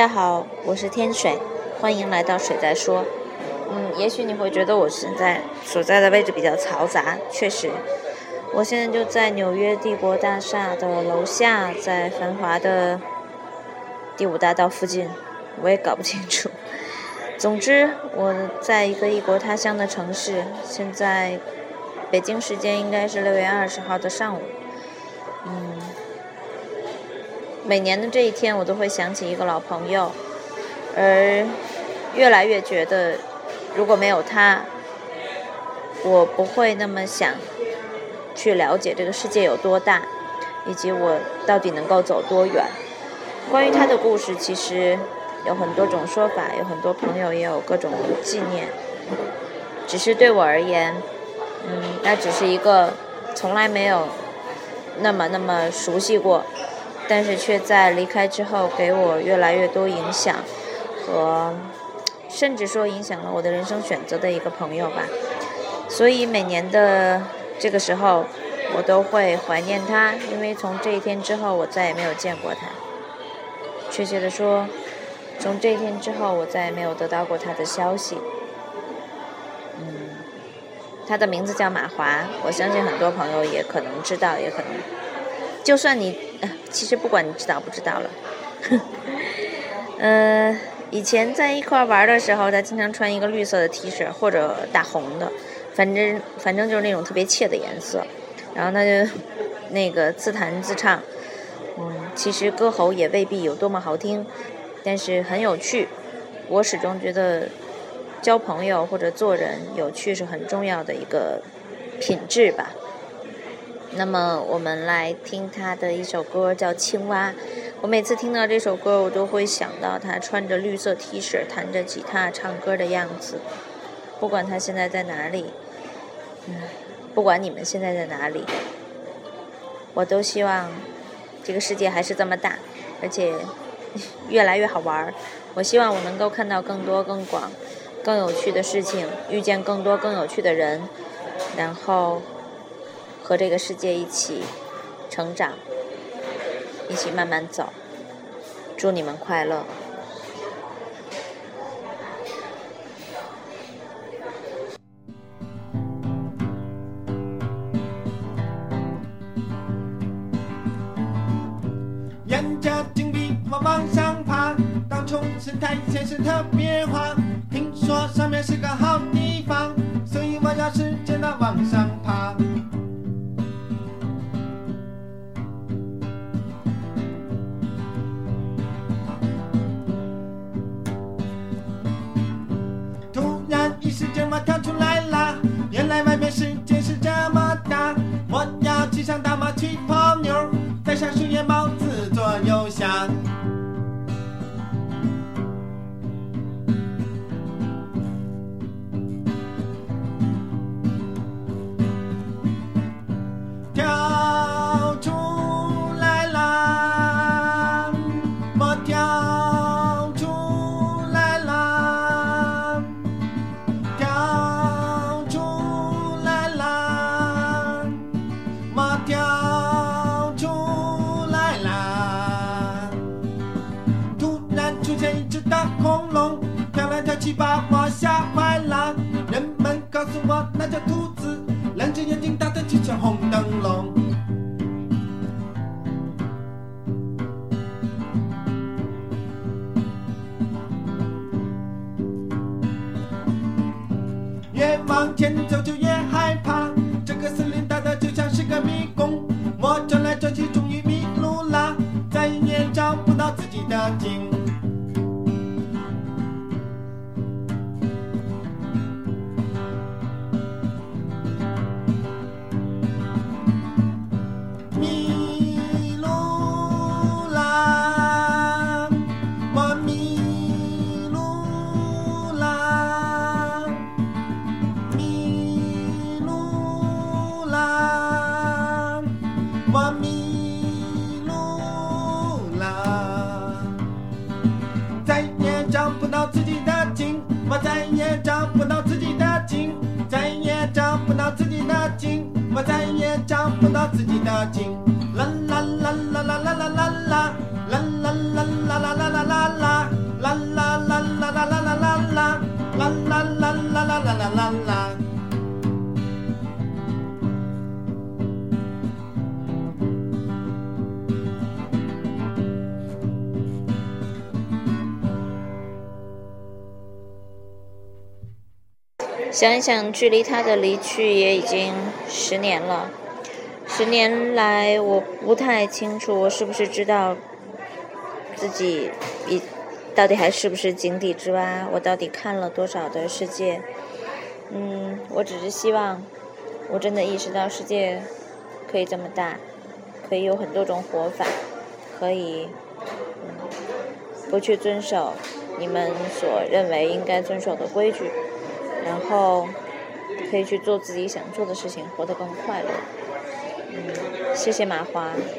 大家好，我是天水，欢迎来到水在说。嗯，也许你会觉得我现在所在的位置比较嘈杂，确实，我现在就在纽约帝国大厦的楼下，在繁华的第五大道附近，我也搞不清楚。总之，我在一个异国他乡的城市，现在北京时间应该是六月二十号的上午。嗯，每年的这一天，我都会想起一个老朋友，而越来越觉得。如果没有他，我不会那么想去了解这个世界有多大，以及我到底能够走多远。关于他的故事，其实有很多种说法，有很多朋友也有各种纪念。只是对我而言，嗯，那只是一个从来没有那么那么熟悉过，但是却在离开之后给我越来越多影响和。甚至说影响了我的人生选择的一个朋友吧，所以每年的这个时候，我都会怀念他，因为从这一天之后，我再也没有见过他。确切的说，从这一天之后，我再也没有得到过他的消息。嗯，他的名字叫马华，我相信很多朋友也可能知道，也可能，就算你，其实不管你知道不知道了，嗯。以前在一块玩的时候，他经常穿一个绿色的 T 恤或者大红的，反正反正就是那种特别怯的颜色。然后他就那个自弹自唱，嗯，其实歌喉也未必有多么好听，但是很有趣。我始终觉得交朋友或者做人有趣是很重要的一个品质吧。那么我们来听他的一首歌，叫《青蛙》。我每次听到这首歌，我都会想到他穿着绿色 T 恤、弹着吉他唱歌的样子。不管他现在在哪里，嗯，不管你们现在在哪里，我都希望这个世界还是这么大，而且越来越好玩儿。我希望我能够看到更多、更广、更有趣的事情，遇见更多更有趣的人，然后和这个世界一起成长。一起慢慢走，祝你们快乐。沿着井壁我往上爬，到处是苔藓，是特别滑。听说上面是个好地方，所以我要使劲的往上爬。就这么跳出来啦，原来外面世界是这么大，我要骑上大马去。把我吓坏了，人们告诉我那叫兔子，两只眼睛大得就像红灯笼。越往前走就越害怕，这个森林大得就像是个迷宫，我转来转去终于迷路了，再也找不到自己的井。我再也找不到自己的井，想一想，距离他的离去也已经十年了。十年来，我不太清楚我是不是知道自己已到底还是不是井底之蛙，我到底看了多少的世界。嗯，我只是希望我真的意识到世界可以这么大，可以有很多种活法，可以嗯不去遵守你们所认为应该遵守的规矩。然后可以去做自己想做的事情，活得更快乐。嗯，谢谢麻花。